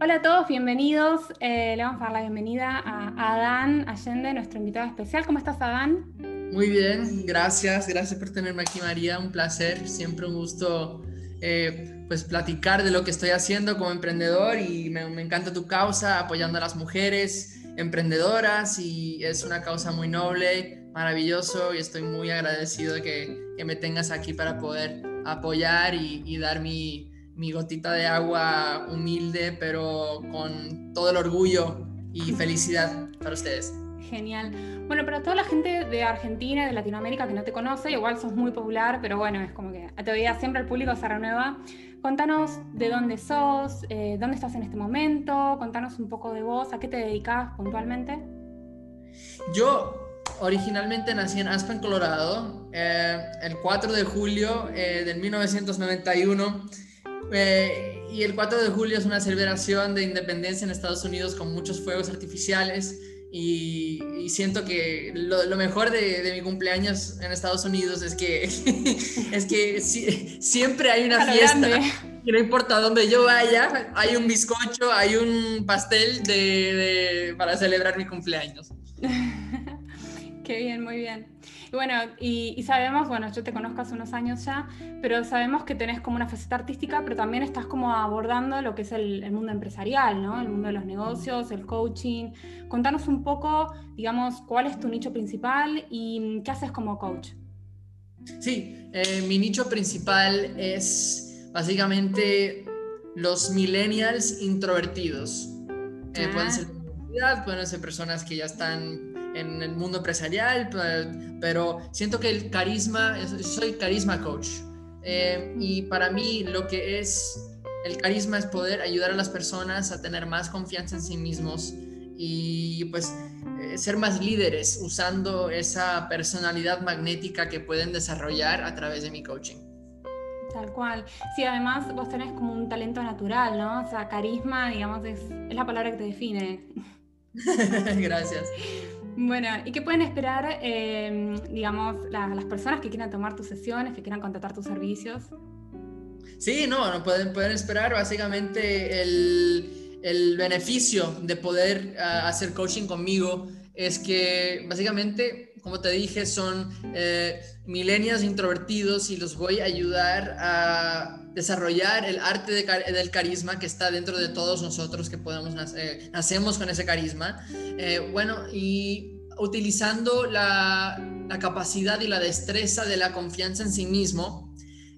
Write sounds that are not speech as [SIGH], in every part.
Hola a todos, bienvenidos. Eh, le vamos a dar la bienvenida a Adán Allende, nuestro invitado especial. ¿Cómo estás, Adán? Muy bien, gracias. Gracias por tenerme aquí, María. Un placer, siempre un gusto eh, pues platicar de lo que estoy haciendo como emprendedor y me, encanta tu causa, apoyando a las mujeres emprendedoras y es una causa muy noble, maravilloso y estoy muy agradecido de que, me tengas aquí para poder apoyar y dar mi, mi gotita de agua humilde, pero con todo el orgullo y felicidad para ustedes. Genial. Bueno, para toda la gente de Argentina de Latinoamérica que no te conoce, igual sos muy popular, pero bueno, es como que todavía siempre el público se renueva. Contanos de dónde sos, eh, dónde estás en este momento, contanos un poco de vos, a qué te dedicas puntualmente. Yo originalmente nací en Aspen, Colorado, eh, el 4 de julio eh, del 1991 eh, y el 4 de julio es una celebración de independencia en Estados Unidos con muchos fuegos artificiales. Y, siento que lo, mejor de, mi cumpleaños en Estados Unidos es que, [LAUGHS] es que siempre hay una fiesta. Y no importa dónde yo vaya, hay un bizcocho, hay un pastel de, para celebrar mi cumpleaños. [LAUGHS] Qué bien, muy bien. Y bueno, y, sabemos, bueno, yo te conozco hace unos años ya, pero sabemos que tenés como una faceta artística, pero también estás como abordando lo que es el, mundo empresarial, ¿no? El mundo de los negocios, el coaching. Contanos un poco, digamos, cuál es tu nicho principal y qué haces como coach. Sí, eh, mi nicho principal es básicamente los millennials introvertidos. Eh, pueden ah. ser pueden ser personas que ya están en el mundo empresarial, pero siento que el carisma, soy carisma coach. Eh, y para mí lo que es el carisma es poder ayudar a las personas a tener más confianza en sí mismos y pues eh, ser más líderes usando esa personalidad magnética que pueden desarrollar a través de mi coaching. Tal cual. Sí, además vos tenés como un talento natural, ¿no? O sea, carisma, digamos, es, es la palabra que te define. [LAUGHS] Gracias. Bueno, ¿y qué pueden esperar, em, digamos, las personas que quieran tomar tus sesiones, que quieran contratar tus servicios? Sí, no, no pueden, pueden esperar básicamente el, el beneficio de poder ah, hacer coaching conmigo es que básicamente, como te dije, son eh, milenios introvertidos y los voy a ayudar a desarrollar el arte del carisma que está dentro de todos nosotros que podemos nacer, nacemos con ese carisma. Eh, bueno, y utilizando la, capacidad y la destreza de la confianza en sí mismo.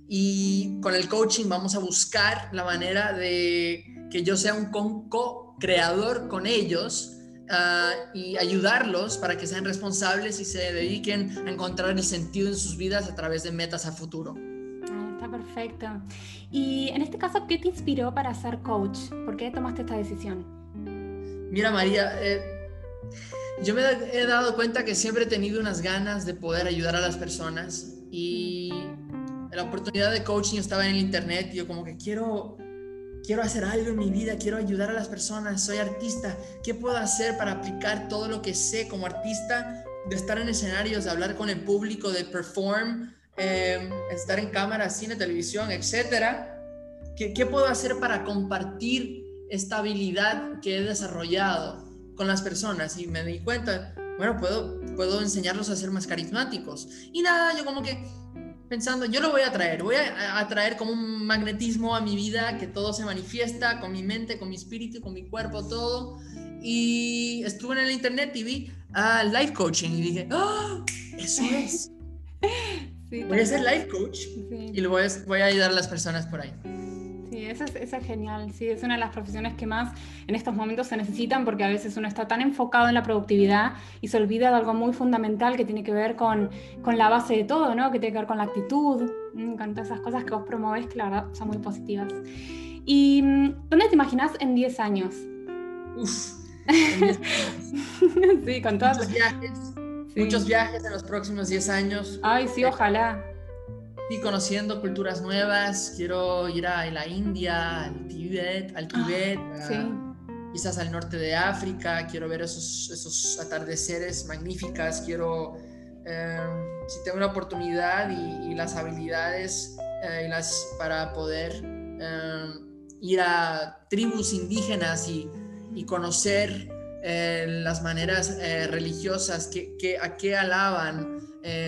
Y con el coaching vamos a buscar la manera de que yo sea un co-creador con ellos ah, y ayudarlos para que sean responsables y se dediquen a encontrar el sentido en sus vidas a través de metas a futuro perfecto. Y en este caso, ¿qué te inspiró para ser coach? ¿Por qué tomaste esta decisión? Mira, María, eh, yo me he dado cuenta que siempre he tenido unas ganas de poder ayudar a las personas y la oportunidad de coaching estaba en el internet y yo como que quiero quiero hacer algo en mi vida, quiero ayudar a las personas, soy artista, ¿qué puedo hacer para aplicar todo lo que sé como artista, de estar en escenarios, de hablar con el público, de perform Em, estar en cámara, cine, televisión, etcétera. ¿Qué, ¿Qué puedo hacer para compartir esta habilidad que he desarrollado con las personas? Y me di cuenta, bueno, puedo, puedo enseñarlos a ser más carismáticos. Y nada, yo como que pensando, yo lo voy a traer, voy a, atraer como un magnetismo a mi vida, que todo se manifiesta con mi mente, con mi espíritu, con mi cuerpo, todo. Y estuve en el internet y vi a life coaching y dije, ¡oh! Eso es. [LAUGHS] voy a ser life coach y lo voy a, voy a, ayudar a las personas por ahí. Sí, eso es, es, genial. Sí, es una de las profesiones que más en estos momentos se necesitan porque a veces uno está tan enfocado en la productividad y se olvida de algo muy fundamental que tiene que ver con, con la base de todo, ¿no? Que tiene que ver con la actitud, con todas esas cosas que vos promovés, que la verdad son muy positivas. ¿Y mm, dónde te imaginas en 10 años? Uf. [LAUGHS] sí, con todos los viajes Muchos viajes en los próximos 10 años. Ay, sí, ojalá. Y conociendo culturas nuevas. Quiero ir a la India, al Tíbet, al ah, Tíbet, quizás al norte de África. Quiero ver esos, esos atardeceres magníficas. Quiero, em, si tengo la oportunidad y, las habilidades eh, y las, para poder em, ir a tribus indígenas y, conocer eh, las maneras eh, religiosas que, a qué alaban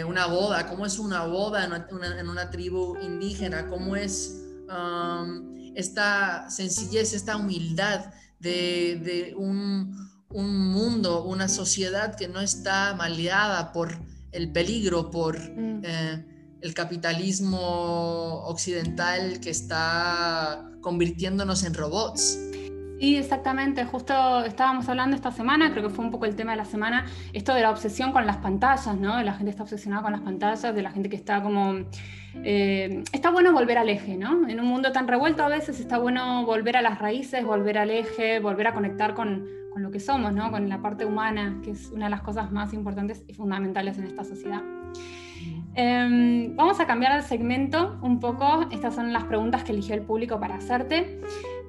una boda, cómo es una boda en una, tribu indígena, cómo es um, esta sencillez, esta humildad de, un, mundo, una sociedad que no está maleada por el peligro, por mm. eh, el capitalismo occidental que está convirtiéndonos en robots. Sí, exactamente. Justo estábamos hablando esta semana, creo que fue un poco el tema de la semana, esto de la obsesión con las pantallas, ¿no? La gente está obsesionada con las pantallas, de la gente que está como... Eh, está bueno volver al eje, ¿no? En un mundo tan revuelto a veces está bueno volver a las raíces, volver al eje, volver a conectar con, con lo que somos, ¿no? Con la parte humana, que es una de las cosas más importantes y fundamentales en esta sociedad. Em, vamos a cambiar el segmento un poco. Estas son las preguntas que eligió el público para hacerte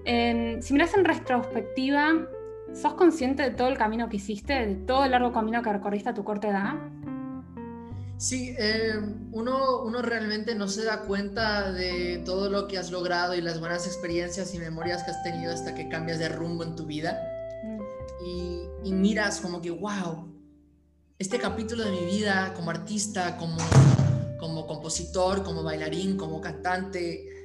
si miras en retrospectiva, ¿sos consciente de todo el camino que hiciste, de todo el largo camino que recorriste a tu corta edad? Sí, eh, uno, uno realmente no se da cuenta de todo lo que has logrado y las buenas experiencias y memorias que has tenido hasta que cambias de rumbo en tu vida. Mm. Y, y, miras como que, wow, este capítulo de mi vida como artista, como, como compositor, como bailarín, como cantante,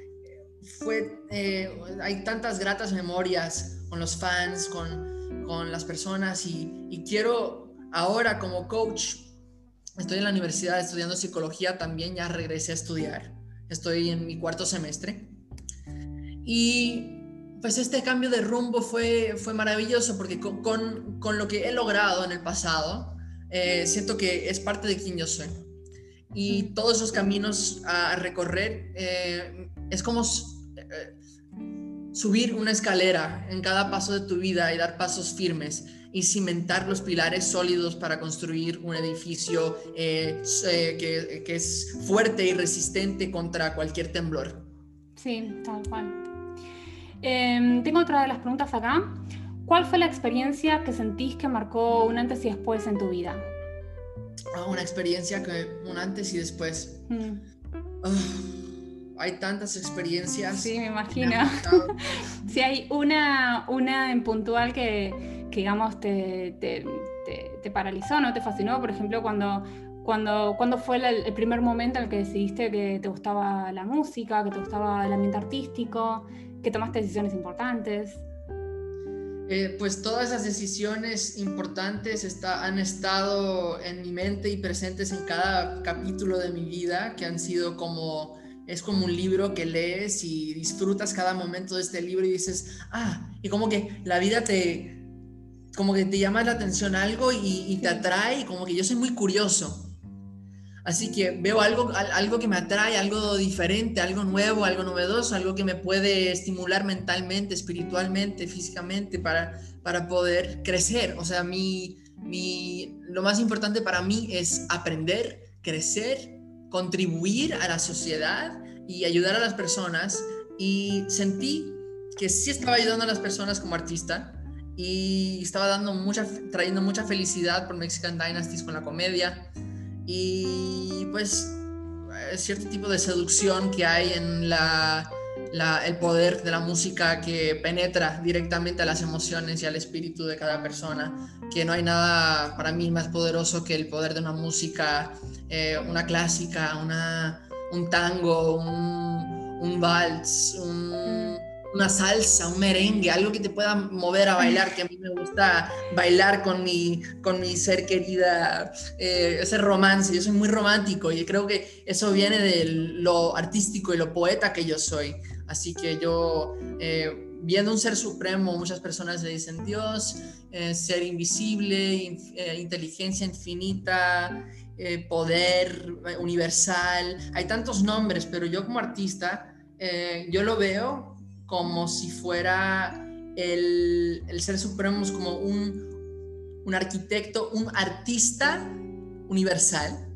fue, eh, hay tantas gratas memorias con los fans, con, con las personas y, quiero ahora como coach, estoy en la universidad estudiando psicología también, ya regresé a estudiar, estoy en mi cuarto semestre y pues este cambio de rumbo fue, fue maravilloso porque con, con, lo que he logrado en el pasado, eh, siento que es parte de quien yo soy. Y todos esos caminos a recorrer eh, es como subir una escalera en cada paso de tu vida y dar pasos firmes y cimentar los pilares sólidos para construir un edificio eh, eh, que, que, es fuerte y resistente contra cualquier temblor. Sí, tal cual. Em, tengo otra de las preguntas acá. ¿Cuál fue la experiencia que sentís que marcó un antes y después en tu vida? Ah, una experiencia que un antes y después. Mm. Ah, hay tantas experiencias. Sí, me imagino. si [LAUGHS] hay una, una en puntual que, digamos, te, te, paralizó, ¿no? Te fascinó, por ejemplo, cuando, cuando, cuando fue el, primer momento en el que decidiste que te gustaba la música, que te gustaba el ambiente artístico, que tomaste decisiones importantes. Eh, pues todas esas decisiones importantes está, han estado en mi mente y presentes en cada capítulo de mi vida, que han sido como es como un libro que lees y disfrutas cada momento de este libro y dices, ah, y como que la vida te, como que te llama la atención algo y, te atrae, como que yo soy muy curioso. Así que veo algo, algo que me atrae, algo diferente, algo nuevo, algo novedoso, algo que me puede estimular mentalmente, espiritualmente, físicamente para, para poder crecer. O sea, mi, mi, lo más importante para mí es aprender, crecer contribuir a la sociedad y ayudar a las personas. Y sentí que sí estaba ayudando a las personas como artista y estaba dando mucha, trayendo mucha felicidad por Mexican Dynasties con la comedia. Y pues eh, cierto tipo de seducción que hay en la, el poder de la música que penetra directamente a las emociones y al espíritu de cada persona, que no hay nada para mí más poderoso que el poder de una música eh, una clásica, una, un tango, un, un vals, una salsa, un merengue, algo que te pueda mover a bailar, que a mí me gusta bailar con mi, con mi ser querida, eh, ese romance, yo soy muy romántico y creo que eso viene de lo artístico y lo poeta que yo soy. Así que yo, eh, viendo un ser supremo, muchas personas le dicen Dios, ser invisible, inteligencia infinita, eh, poder eh, universal, hay tantos nombres, pero yo como artista, eh, yo lo veo como si fuera el, ser supremo, como un, un arquitecto, un artista universal,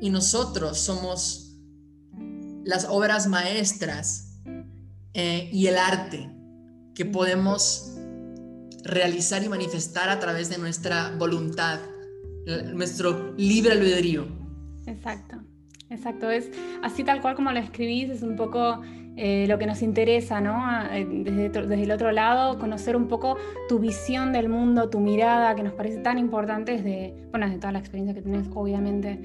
y nosotros somos las obras maestras y el arte que podemos realizar y manifestar a través de nuestra voluntad nuestro libre albedrío. Exacto, exacto. Es así tal cual como lo escribís, es un poco eh, lo que nos interesa, ¿no? Eh, desde, el otro lado, conocer un poco tu visión del mundo, tu mirada, que nos parece tan importante desde, bueno, desde toda la experiencia que tienes, obviamente.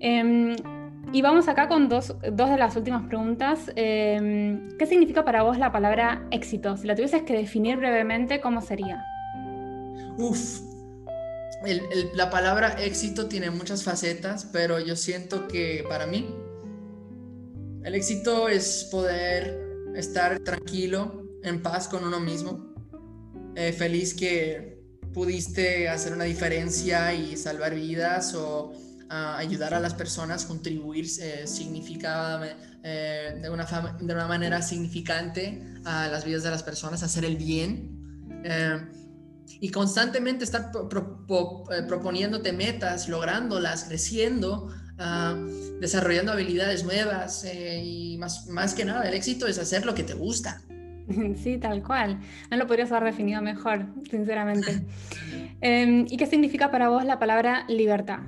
Em, y vamos acá con dos, dos, de las últimas preguntas. Em, ¿Qué significa para vos la palabra éxito? Si la tuvieses que definir brevemente, ¿cómo sería? Uf, la palabra éxito tiene muchas facetas, pero yo siento que para mí el éxito es poder estar tranquilo, en paz con uno mismo, eh, feliz que pudiste hacer una diferencia y salvar vidas o ah, ayudar a las personas, contribuir eh, eh, de, una de una manera significante a las vidas de las personas, hacer el bien y constantemente estar eh, proponiéndote metas, lográndolas, creciendo, ah, desarrollando habilidades nuevas eh, y más, más que nada el éxito es hacer lo que te gusta. [LAUGHS] Sí, tal cual. No lo podrías haber definido mejor, sinceramente. [LAUGHS] Em, ¿Y qué significa para vos la palabra libertad?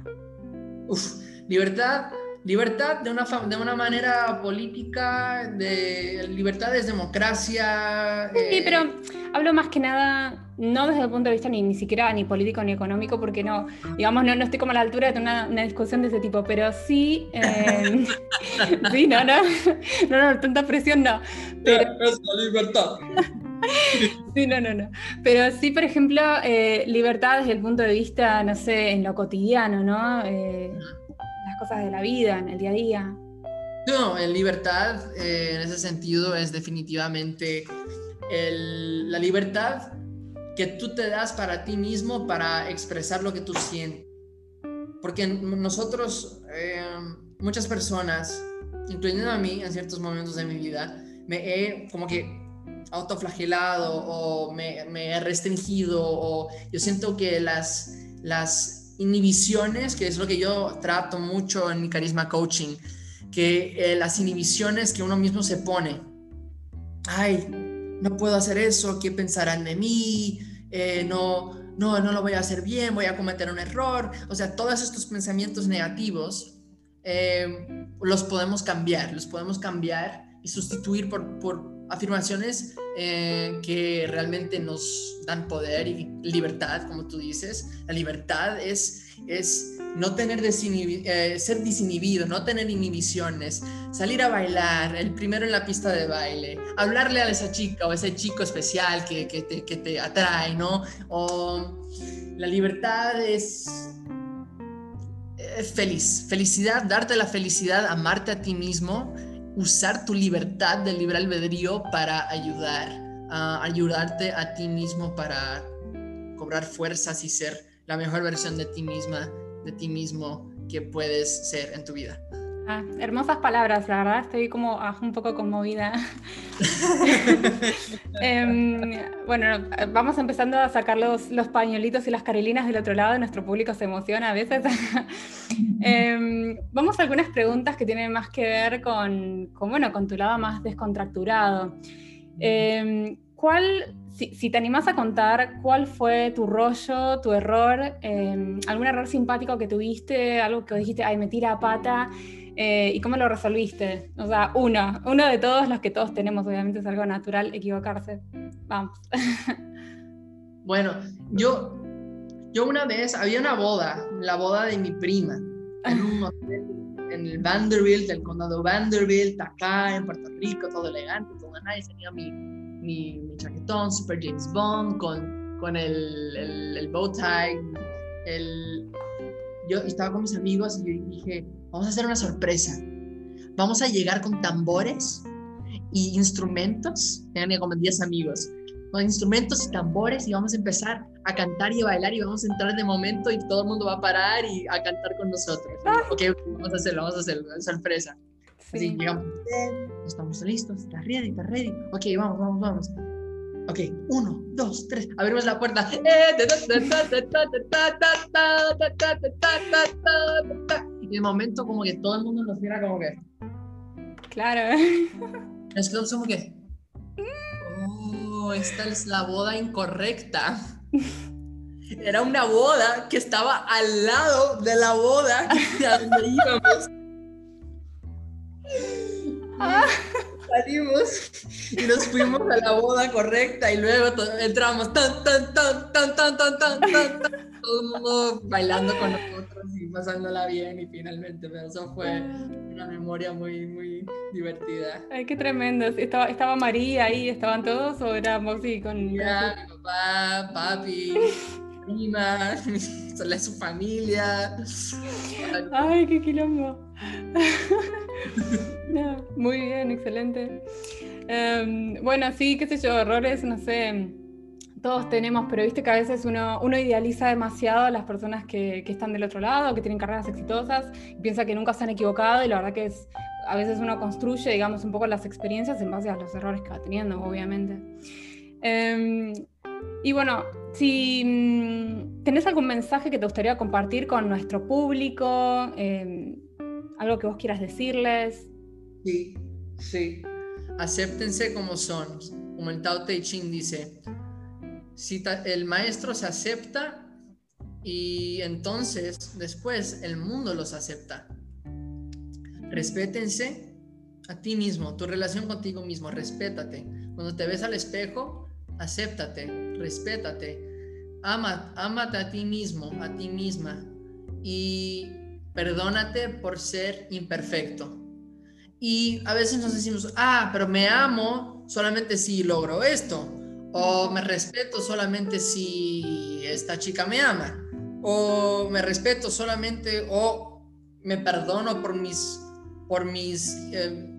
Uf, libertad Libertad de una, de una manera política, de libertad es democracia. Sí, eh, pero hablo más que nada, no desde el punto de vista ni, ni siquiera ni político ni económico, porque no, digamos, no, no estoy como a la altura de una, una discusión de ese tipo, pero sí, eh, [LAUGHS] sí, no, no, no, no, tanta presión no. Pero... Es la libertad. [LAUGHS] Sí, no, no, no. Pero sí, por ejemplo, eh, libertad desde el punto de vista, no sé, en lo cotidiano, ¿no? Eh, cosas de la vida, en el día a día. No, en libertad, eh, en ese sentido, es definitivamente la libertad que tú te das para ti mismo para expresar lo que tú sientes. Porque nosotros, eh, muchas personas, incluyendo a mí en ciertos momentos de mi vida, me he como que autoflagelado o me, me he restringido o yo siento que las, las inhibiciones, que es lo que yo trato mucho en mi carisma coaching, que eh, las inhibiciones que uno mismo se pone. Ay, no puedo hacer eso, ¿qué pensarán de mí? Eh, no, no, no lo voy a hacer bien, voy a cometer un error. O sea, todos estos pensamientos negativos eh, los podemos cambiar, los podemos cambiar y sustituir por, por afirmaciones que realmente nos dan poder y libertad, como tú dices. La libertad es, es no tener eh, ser desinhibido, no tener inhibiciones, salir a bailar, el primero en la pista de baile, hablarle a esa chica o ese chico especial que, que, te, que te atrae, ¿no? O la libertad es feliz, felicidad, darte la felicidad, amarte a ti mismo, usar tu libertad del libre albedrío para ayudar ayudarte a ti mismo para cobrar fuerzas y ser la mejor versión de ti misma, de ti mismo que puedes ser en tu vida. Ah, hermosas palabras, la verdad estoy como ah, un poco conmovida. [LAUGHS] Em, bueno, vamos empezando a sacar los, los, pañuelitos y las carilinas del otro lado, nuestro público se emociona a veces. [LAUGHS] Em, vamos a algunas preguntas que tienen más que ver con, con, bueno, con tu lado más descontracturado. Em, ¿Cuál, si, te animás a contar, cuál fue tu rollo, tu error, em, algún error simpático que tuviste, algo que dijiste, ay, me tira a pata, eh, y cómo lo resolviste? O sea, uno, uno de todos los que todos tenemos, obviamente es algo natural equivocarse. Vamos. [LAUGHS] Bueno, yo, yo una vez, había una boda, la boda de mi prima, en un [LAUGHS] hotel en el Vanderbilt, el condado Vanderbilt, acá en Puerto Rico, todo elegante, todo nice, tenía mi mi, chaquetón super James Bond con, con el, el, el bow tie. El... Yo estaba con mis amigos y dije, vamos a hacer una sorpresa. Vamos a llegar con tambores y instrumentos. Tengan como 10 amigos. Con instrumentos y tambores y vamos a empezar a cantar y a bailar y vamos a entrar de momento y todo el mundo va a parar y a cantar con nosotros. Ok, vamos a hacerlo, vamos a hacerlo, sorpresa. Así llegamos, estamos listos, está ready, está ready. Ok, vamos, vamos, vamos. Ok, uno, dos, tres, abrimos la puerta. Y de momento como que todo el mundo nos mira como que... Claro. Es que como que... Oh, esta es la boda incorrecta. Era una boda que estaba al lado de la boda donde íbamos. Salimos y nos fuimos a la boda correcta y luego entramos tan, tan, tan, tan, tan, tan, tan, tan, todo el mundo bailando con nosotros y pasándola bien y finalmente, pero eso fue una memoria muy, muy divertida. Ay, qué tremendo. ¿Estaba, estaba María ahí? ¿Estaban todos o éramos así con...? Ya, mi papá, papi, prima, [LAUGHS] su familia. Ay, qué quilombo. muy bien, excelente. Em, bueno, sí, qué sé yo, errores, no sé, todos tenemos, pero viste que a veces uno, uno idealiza demasiado a las personas que, que, están del otro lado, que tienen carreras exitosas, y piensa que nunca se han equivocado, y la verdad que es, a veces uno construye, digamos, un poco las experiencias en base a los errores que va teniendo, obviamente. Em, y bueno, si mm, tenés algún mensaje que te gustaría compartir con nuestro público, eh, algo que vos quieras decirles. Sí, sí. Acéptense como son. Como el Tao Te Ching dice, si el maestro se acepta y entonces después el mundo los acepta. Respétense a ti mismo, tu relación contigo mismo, respétate. Cuando te ves al espejo, acéptate, respétate, ama, ámate a ti mismo, a ti misma y perdónate por ser imperfecto. Y a veces nos decimos, ah, pero me amo solamente si logro esto, o me respeto solamente si esta chica me ama, o me respeto solamente, o me perdono por mis, por mis eh,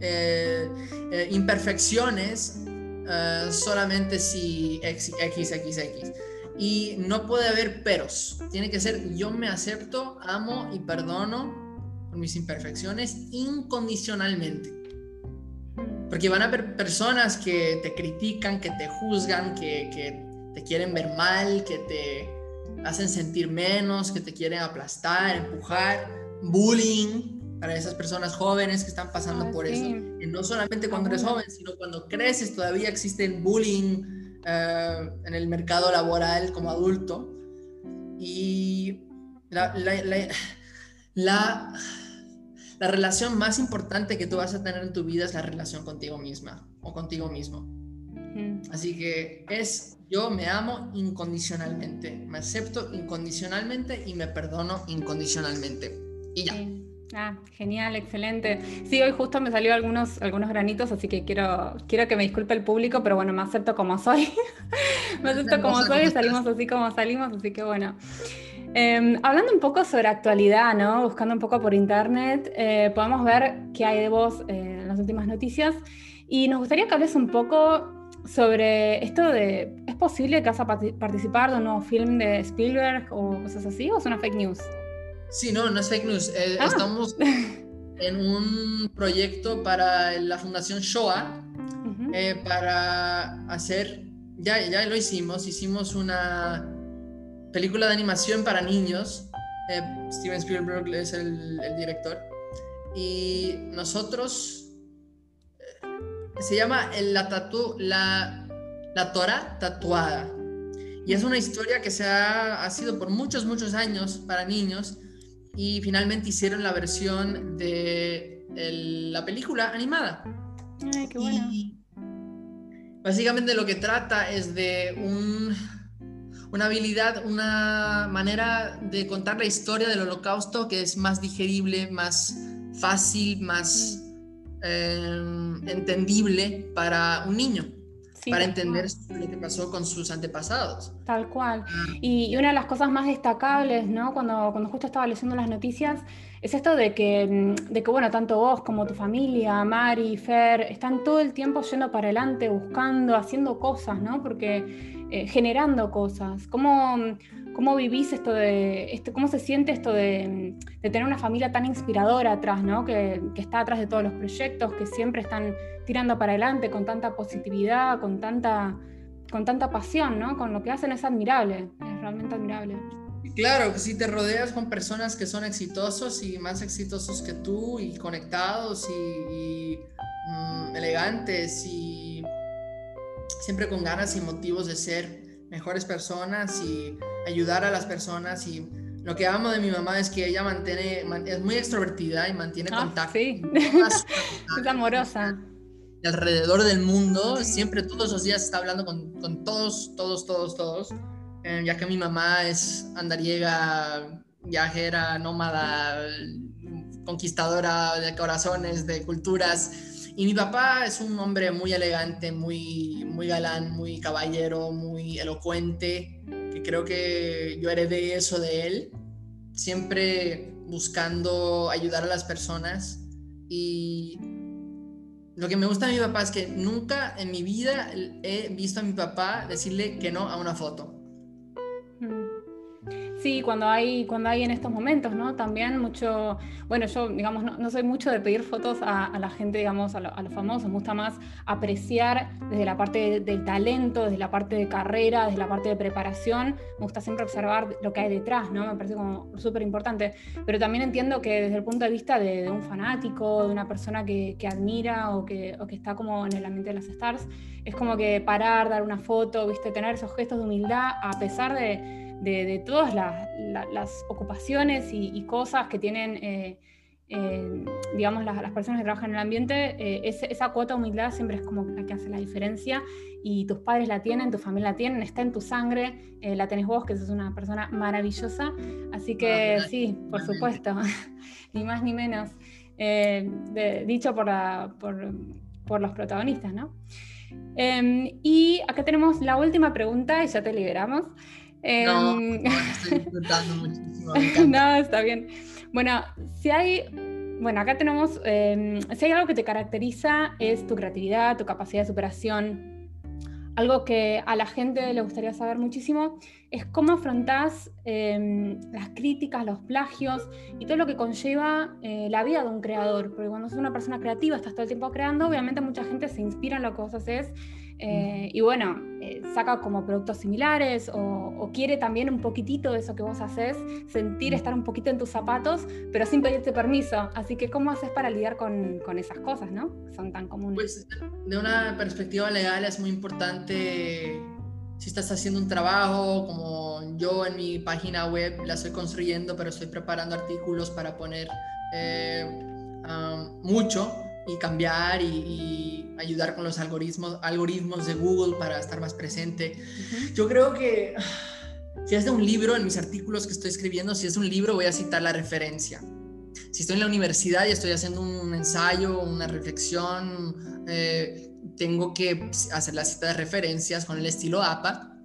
eh, eh, imperfecciones solamente si x, x, x. Y no puede haber peros. Tiene que ser yo me acepto, amo y perdono por mis imperfecciones incondicionalmente. Porque van a haber personas que te critican, que te juzgan, que te quieren ver mal, que te hacen sentir menos, que te quieren aplastar, empujar, bullying para esas personas jóvenes que están pasando por eso. Y no solamente cuando eres joven, sino cuando creces todavía existen bullying, eh, en el mercado laboral como adulto. Y la, la, relación más importante que tú vas a tener en tu vida es la relación contigo misma o contigo mismo. Así que es yo me amo incondicionalmente, me acepto incondicionalmente y me perdono incondicionalmente. Y ya. Ah, genial, excelente. Sí, hoy justo me salió algunos, algunos granitos, así que quiero, quiero que me disculpe el público, pero bueno, me acepto como soy. [LAUGHS] me acepto como soy y salimos así como salimos, así que bueno. Em, hablando un poco sobre actualidad, ¿no? Buscando un poco por internet, eh, podemos ver qué hay de vos eh, en las últimas noticias. Y nos gustaría que hables un poco sobre esto de, ¿es posible que vas a participar de un nuevo film de Spielberg o cosas así? ¿O es una fake news? Sí, no, no es fake news. Eh, ah. Estamos [LAUGHS] en un proyecto para la Fundación Shoah eh, para hacer, ya, ya lo hicimos, hicimos una película de animación para niños. Eh, Steven Spielberg es el, director. Y nosotros, se llama la, tatu, la, la Torah tatuada. Y es una historia que se ha, ha sido por muchos, muchos años para niños y finalmente hicieron la versión de la película animada. Ay, qué bueno. básicamente lo que trata es de un, una habilidad, una manera de contar la historia del holocausto que es más digerible, más fácil, más eh, entendible para un niño para entender lo que pasó con sus antepasados. Tal cual. Ah. Y, una de las cosas más destacables, ¿no? Cuando, cuando justo estaba leyendo las noticias, es esto de que, mm, de que, bueno, tanto vos como tu familia, Mari, Fer, están todo el tiempo yendo para adelante, buscando, haciendo cosas, ¿no? Porque eh, generando cosas. ¿Cómo, ¿Cómo vivís esto de, esto, cómo se siente esto de, tener una familia tan inspiradora atrás, ¿no? Que, está atrás de todos los proyectos, que siempre están tirando para adelante con tanta positividad, con tanta, con tanta pasión, ¿no? Con lo que hacen es admirable, es realmente admirable. Claro, que si te rodeas con personas que son exitosos y más exitosos que tú y conectados y, mm, elegantes y siempre con ganas y motivos de ser mejores personas y ayudar a las personas y lo que amo de mi mamá es que ella mantiene, es muy extrovertida y mantiene ah, contacto. Sí, [LAUGHS] es amorosa. alrededor del mundo, siempre todos los días está hablando con, con todos, todos, todos, todos. Eh, ya que mi mamá es andariega, viajera, nómada, conquistadora de corazones, de culturas. Y mi papá es un hombre muy elegante, muy, muy galán, muy caballero, muy elocuente, que creo que yo heredé eso de él, siempre buscando ayudar a las personas. Y lo que me gusta de mi papá es que nunca en mi vida he visto a mi papá decirle que no a una foto. Sí, cuando hay, cuando hay en estos momentos, ¿no? También mucho, bueno, yo, digamos, no, soy mucho de pedir fotos a, la gente, digamos, a, los famosos, me gusta más apreciar desde la parte del talento, desde la parte de carrera, desde la parte de preparación, me gusta siempre observar lo que hay detrás, ¿no? Me parece como súper importante, pero también entiendo que desde el punto de vista de, un fanático, de una persona que, admira o que, o que está como en el ambiente de las stars, es como que parar, dar una foto, viste, tener esos gestos de humildad a pesar de de, todas las, ocupaciones y, cosas que tienen, eh, eh, digamos, las, personas que trabajan en el ambiente, eh, esa cuota de humildad siempre es como la que hace la diferencia y tus padres la tienen, tu familia la tienen, está en tu sangre, la tenés vos, que sos una persona maravillosa, así que sí, por supuesto, [LAUGHS] ni más ni menos, dicho por, por, por los protagonistas, ¿no? Em, y acá tenemos la última pregunta y ya te liberamos. No, em, estoy [LAUGHS] disfrutando muchísimo. [LAUGHS] no, está bien. Bueno, si hay, bueno, acá tenemos, em, si hay algo que te caracteriza es tu creatividad, tu capacidad de superación. Algo que a la gente le gustaría saber muchísimo es cómo afrontás em, las críticas, los plagios y todo lo que conlleva eh, la vida de un creador. Porque cuando sos una persona creativa, estás todo el tiempo creando, obviamente mucha gente se inspira en lo que vos haces eh, y bueno, eh, saca como productos similares o, quiere también un poquitito de eso que vos haces, sentir estar un poquito en tus zapatos, pero sin pedirte permiso. Así que, ¿cómo haces para lidiar con, con esas cosas, no? son tan comunes. Pues de una perspectiva legal es muy importante si estás haciendo un trabajo, como yo en mi página web la estoy construyendo, pero estoy preparando artículos para poner eh, mucho y cambiar y, ayudar con los algoritmos, algoritmos de Google para estar más presente. Yo creo que si es de un libro, en mis artículos que estoy escribiendo, si es un libro voy a citar la referencia. Si estoy en la universidad y estoy haciendo un ensayo, una reflexión, eh, tengo que hacer la cita de referencias con el estilo APA.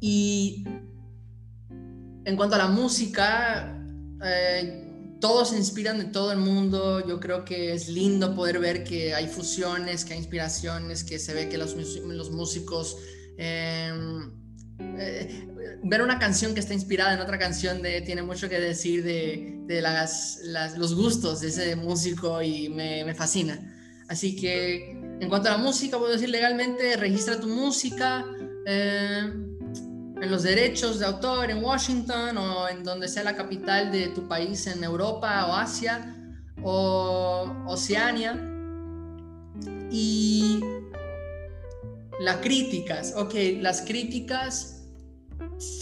Y en cuanto a la música, eh, todos se inspiran de todo el mundo. Yo creo que es lindo poder ver que hay fusiones, que hay inspiraciones, que se ve que los, los músicos... Em, eh, ver una canción que está inspirada en otra canción de, tiene mucho que decir de, de las, los gustos de ese músico y me, me, fascina. Así que en cuanto a la música, puedo decir legalmente, registra tu música. Eh, en los derechos de autor en Washington o en donde sea la capital de tu país en Europa o Asia o Oceania. Y las críticas, ok, las críticas,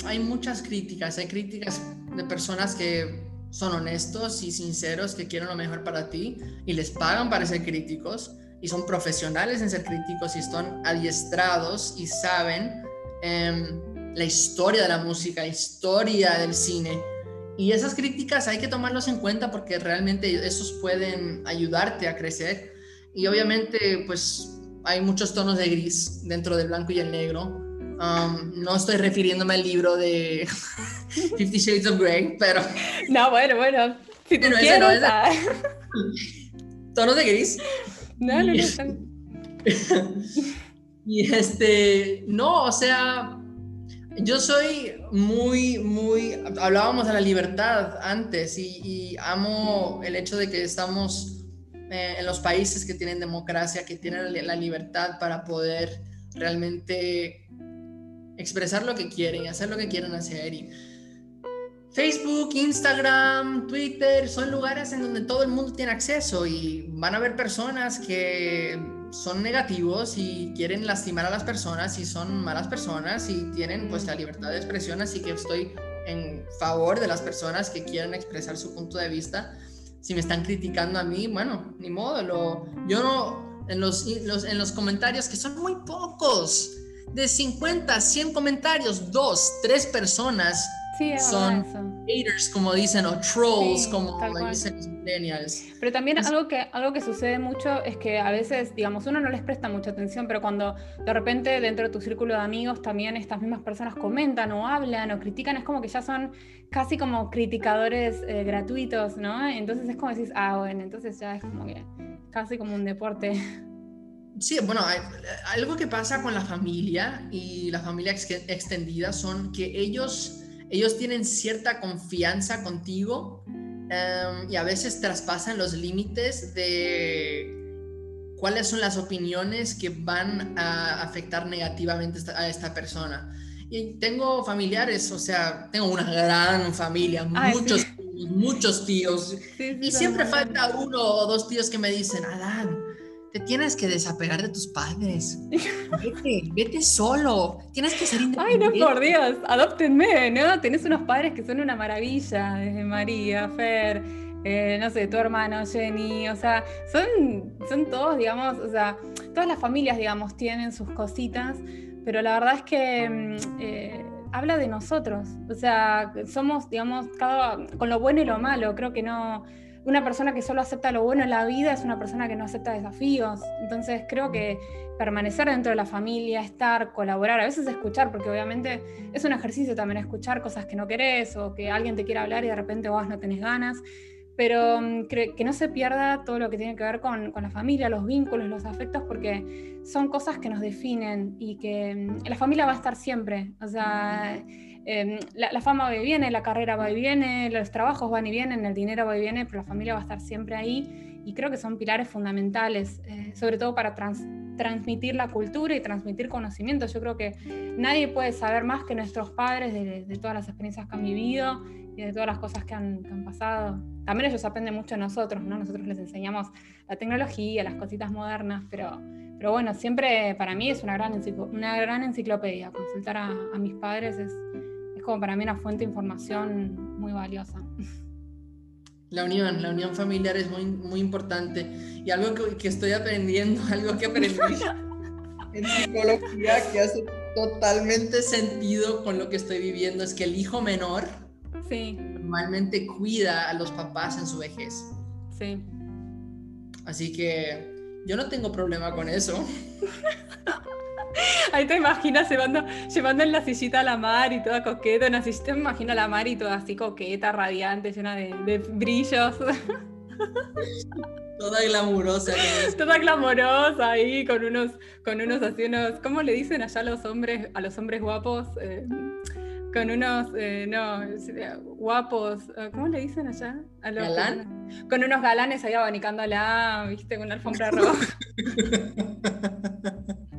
hay muchas críticas, hay críticas de personas que son honestos y sinceros, que quieren lo mejor para ti y les pagan para ser críticos y son profesionales en ser críticos y están adiestrados y saben em, la historia de la música, la historia del cine. Y esas críticas hay que tomarlos en cuenta porque realmente esos pueden ayudarte a crecer. Y obviamente, pues hay muchos tonos de gris dentro del blanco y el negro. Um, no estoy refiriéndome al libro de [LAUGHS] Fifty Shades of Grey, pero... [LAUGHS] No, bueno, bueno. Si tú [LAUGHS] Tonos de gris. No, no, no. y este, no, o sea, yo soy muy, muy, hablábamos de la libertad antes y, amo el hecho de que estamos eh, en los países que tienen democracia, que tienen la libertad para poder realmente expresar lo que quieren, hacer lo que quieren hacer. Facebook, Instagram, Twitter son lugares en donde todo el mundo tiene acceso y van a haber personas que son negativos y quieren lastimar a las personas y son malas personas y tienen pues la libertad de expresión, así que estoy en favor de las personas que quieran expresar su punto de vista. Si me están criticando a mí, bueno, ni modo, yo no, en los, en los comentarios, que son muy pocos, de 50, 100 comentarios, dos, tres personas son haters, como dicen, o trolls, como dicen los millennials. Pero también algo, que, algo que sucede mucho es que a veces, digamos, uno no les presta mucha atención, pero cuando de repente dentro de tu círculo de amigos también estas mismas personas comentan o hablan o critican, es como que ya son casi como criticadores eh, gratuitos, ¿no? Entonces es como decís, ah, bueno, entonces ya es como que casi como un deporte. [LAUGHS] Sí, bueno, algo que pasa con la familia y la familia extendida son que ellos ellos tienen cierta confianza contigo em, y a veces traspasan los límites de cuáles son las opiniones que van a afectar negativamente a esta persona. Y tengo familiares, o sea, tengo una gran familia, muchos, muchos tíos. y siempre falta uno o dos tíos que me dicen, Adán, te tienes que desapegar de tus padres. [LAUGHS] Vete, vete solo. Tienes que ser independiente. Ay, no, por Dios, adóptenme, ¿no? Tenés unos padres que son una maravilla, desde María, Fer, eh, no sé, tu hermano, Jenny, o sea, son, son todos, digamos, o sea, todas las familias, digamos, tienen sus cositas, pero la verdad es que mm, eh, habla de nosotros, o sea, somos, digamos, cada, con lo bueno y lo malo, creo que no una persona que solo acepta lo bueno en la vida es una persona que no acepta desafíos. Entonces creo que permanecer dentro de la familia, estar, colaborar, a veces escuchar, porque obviamente es un ejercicio también escuchar cosas que no querés o que alguien te quiera hablar y de repente vos no tenés ganas, pero mm, que no se pierda todo lo que tiene que ver con, con la familia, los vínculos, los afectos, porque son cosas que nos definen y que mm, la familia va a estar siempre. O sea Em, la, fama va y viene, la carrera va y viene, los trabajos van y vienen, el dinero va y viene, pero la familia va a estar siempre ahí y creo que son pilares fundamentales, eh, sobre todo para transmitir la cultura y transmitir conocimiento. Yo creo que nadie puede saber más que nuestros padres de, todas las experiencias que han vivido y de todas las cosas que han, pasado. También ellos aprenden mucho de nosotros, ¿no? Nosotros les enseñamos la tecnología, las cositas modernas, pero, pero bueno, siempre para mí es una gran, una gran enciclopedia. Consultar a, a mis padres es, es como para mí una fuente de información muy valiosa. La unión, la unión familiar es muy, muy importante. Y algo que, estoy aprendiendo, [LAUGHS] algo que aprendí [LAUGHS] en psicología que hace totalmente sentido con lo que estoy viviendo es que el hijo menor sí. normalmente cuida a los papás en su vejez. Sí. Así que yo no tengo problema con eso. [LAUGHS] [LAUGHS] Ahí te imaginas llevando, llevando en la sillita a la mar y toda coqueta, en la sillita me imagino a la mar y toda así coqueta, radiante, llena de, brillos. [LAUGHS] Toda glamurosa. Toda glamurosa ahí, con unos, con unos así unos, ¿cómo le dicen allá a los hombres, a los hombres guapos? Eh, con unos, eh, no, guapos, eh, ¿cómo le dicen allá? A los, ¿Galán? Con unos galanes ahí abanicándola, viste, con una alfombra roja. [LAUGHS]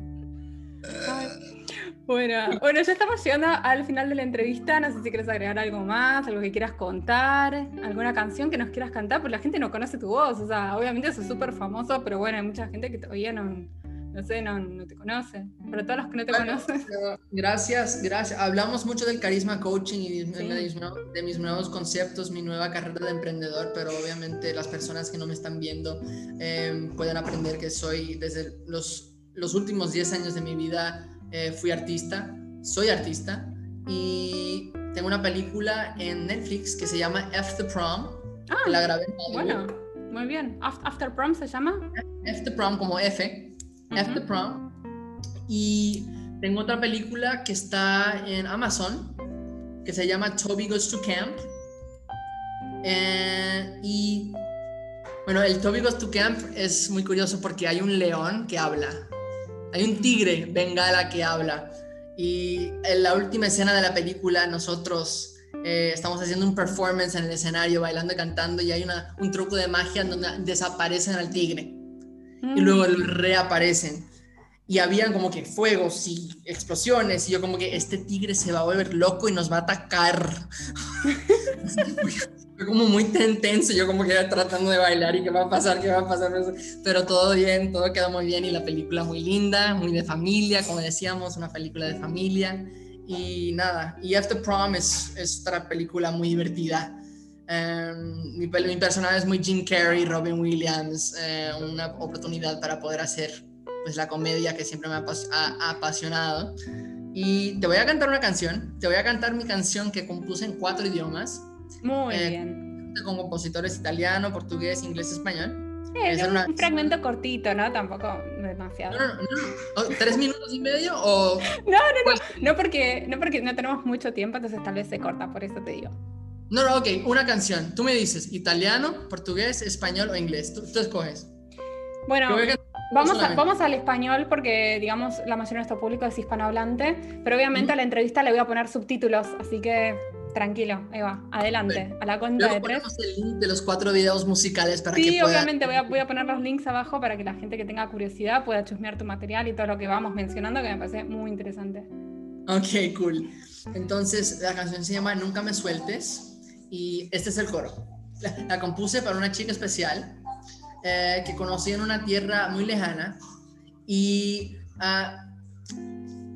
Bueno, bueno, ya estamos llegando al final de la entrevista. No sé si quieres agregar algo más, algo que quieras contar, alguna canción que nos quieras cantar, porque la gente no conoce tu voz. O sea, obviamente eso es súper famoso, pero bueno, hay mucha gente que todavía no, no sé, no, te conoce. Pero todos los que no te conocen. Gracias, gracias. Hablamos mucho del carisma coaching y de, mis, nuevos conceptos, mi nueva carrera de emprendedor, pero obviamente las personas que no me están viendo eh, pueden aprender que soy desde los, los últimos 10 años de mi vida eh, fui artista, soy artista y tengo una película en Netflix que se llama the Prom. Ah, la grabé Bueno, muy bien. After Prom se llama. The Prom como F. F the Prom. Y tengo otra película que está en Amazon que se llama Toby Goes to Camp. Eh, y bueno, el Toby Goes to Camp es muy curioso porque hay un león que habla hay un tigre bengala que habla. Y en la última escena de la película nosotros eh, estamos haciendo un performance en el escenario, bailando y cantando, y hay una, un truco de magia donde desaparecen al tigre. Y mm. luego reaparecen. Y habían como que fuegos y explosiones, y yo como que este tigre se va a volver loco y nos va a atacar. [LAUGHS] [LAUGHS] como muy tenso, yo como que iba tratando de bailar y qué va a pasar, qué va a pasar, pero todo bien, todo quedó muy bien y la película muy linda, muy de familia, como decíamos, una película de familia Y nada, y After Prom es, es otra película muy divertida. Em, mi, mi, personaje es muy Jim Carrey, Robin Williams, eh, una oportunidad para poder hacer pues, la comedia que siempre me ha, ha, apasionado. Y te voy a cantar una canción, te voy a cantar mi canción que compuse en cuatro idiomas. Muy eh, bien. Con compositores italiano, portugués, inglés, español. es un, fragmento cortito, ¿no? Tampoco demasiado. No, no, no. ¿Tres minutos y medio o...? [LAUGHS] No, no, no. No porque, no porque no tenemos mucho tiempo, entonces tal vez se corta, por eso te digo. No, no, ok, una canción. Tú me dices italiano, portugués, español o inglés. Tú, tú escoges. Bueno, vamos, vamos al español porque, digamos, la mayoría de nuestro público es hispanohablante, pero obviamente a la entrevista le voy a poner subtítulos, así que tranquilo, Eva, adelante, a la cuenta de tres. el link de los cuatro videos musicales para sí, que Sí, obviamente voy a, voy a poner los links abajo para que la gente que tenga curiosidad pueda chusmear tu material y todo lo que vamos mencionando, que me parece muy interesante. Ok, cool. Entonces, la canción se llama Nunca me sueltes y este es el coro. La, compuse para una chica especial eh, que conocí en una tierra muy lejana y ah,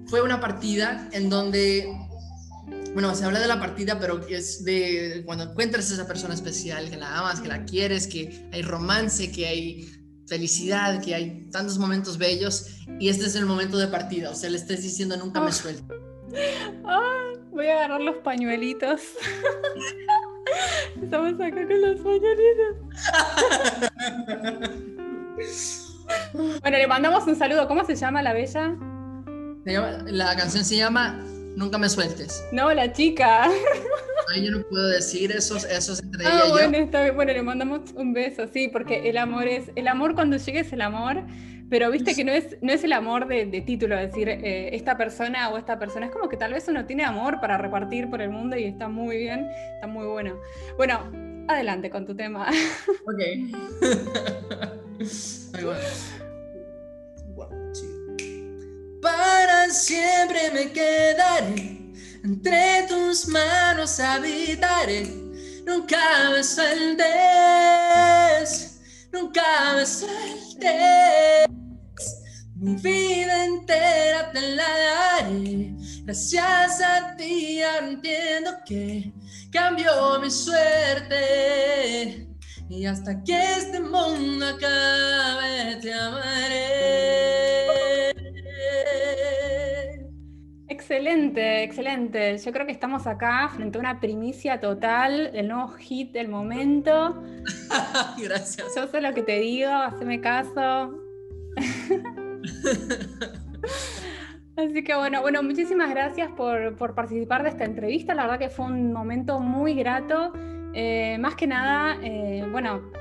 fue una partida en donde, bueno, se habla de la partida, pero es de cuando encuentras a esa persona especial, que la amas, que la quieres, que hay romance, que hay felicidad, que hay tantos momentos bellos y este es el momento de partida, o sea, le estés diciendo nunca me suelto. [LAUGHS] voy a agarrar los pañuelitos. [LAUGHS] Estamos acá con los pañuelitos. [LAUGHS] bueno, le mandamos un saludo. ¿Cómo se llama la bella? la canción se llama Nunca me sueltes. No, la chica. [LAUGHS] Ay, yo no puedo decir eso, eso es entre ah, bueno, yo. bueno, le mandamos un beso, sí, porque el amor es, el amor cuando llegue es el amor, pero viste que no es, no es el amor de, título, decir eh, esta persona o esta persona, es como que tal vez uno tiene amor para repartir por el mundo y está muy bien, está muy bueno. Bueno, adelante con tu tema. Ok. [LAUGHS] [LAUGHS] Para siempre me quedaré, entre tus manos habitaré, nunca me sueltes, nunca me sueltes. Mi vida entera te la daré. Gracias a ti entiendo que cambió mi suerte. Y hasta que este mundo acabe te amaré. Excelente, excelente. Yo creo que estamos acá frente a una primicia total del nuevo hit del momento. [LAUGHS] Gracias. Yo sé lo que te digo, haceme caso. [LAUGHS] Así que bueno, bueno, muchísimas gracias por, participar de esta entrevista. La verdad que fue un momento muy grato. Eh, más que nada, eh, bueno,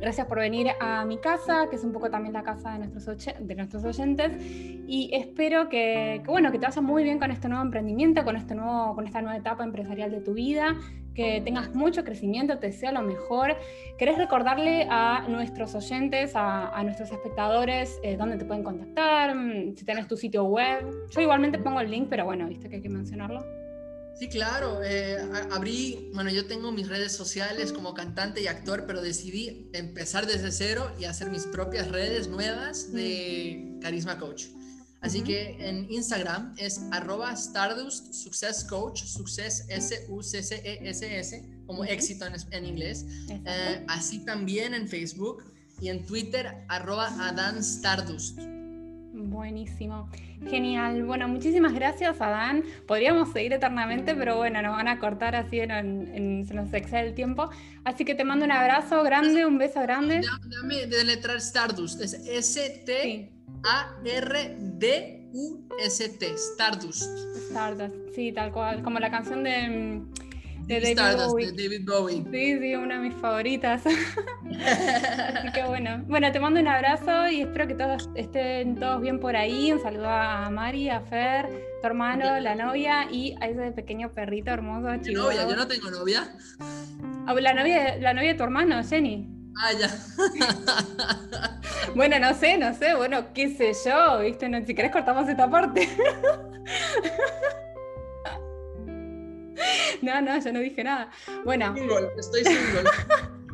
Gracias por venir a mi casa, que es un poco también la casa de nuestros, de nuestros oyentes. Y espero que, bueno, que te vaya muy bien con este nuevo emprendimiento, con, este nuevo, con esta nueva etapa empresarial de tu vida, que tengas mucho crecimiento, te sea lo mejor. ¿Querés recordarle a nuestros oyentes, a, nuestros espectadores, eh, dónde te pueden contactar? Si tienes tu sitio web. Yo igualmente pongo el link, pero bueno, viste que hay que mencionarlo. Sí, claro. Eh, abrí, bueno, yo tengo mis redes sociales como cantante y actor, pero decidí empezar desde cero y hacer mis propias redes nuevas de Carisma Coach. Así que en Instagram es arroba Stardust Success Coach, Success S-U-C-C-E-S-S, como éxito en, inglés. Eh, así también en Facebook y en Twitter arroba Adán Stardust. Buenísimo. Genial. Bueno, muchísimas gracias, Adán. Podríamos seguir eternamente, pero bueno, nos van a cortar así, en, se nos excede el tiempo. Así que te mando un abrazo grande, un beso grande. Dame de letrar Stardust. Es S-T-A-R-D-U-S-T. Stardust. Stardust, sí, tal cual. Como la canción de de David Bowie. Sí, sí, una de mis favoritas. [LAUGHS] Así que bueno. Bueno, te mando un abrazo y espero que todos estén todos bien por ahí. Un saludo a Mari, a Fer, tu hermano, la novia y a ese pequeño perrito hermoso. ¿Qué novia? Yo no tengo novia. Ah, la novia, la novia de tu hermano, Jenny. Ah, ya. [LAUGHS] bueno, no sé, no sé, bueno, qué sé yo, ¿viste? No, si querés cortamos esta parte. [LAUGHS] [LAUGHS] No, no, yo no dije nada. Bueno. estoy single. [LAUGHS]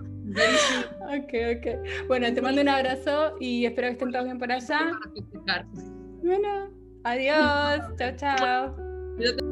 ok, ok. Bueno, te mando un abrazo y espero que estén todos bien por allá. Bueno, adiós. chao, chao.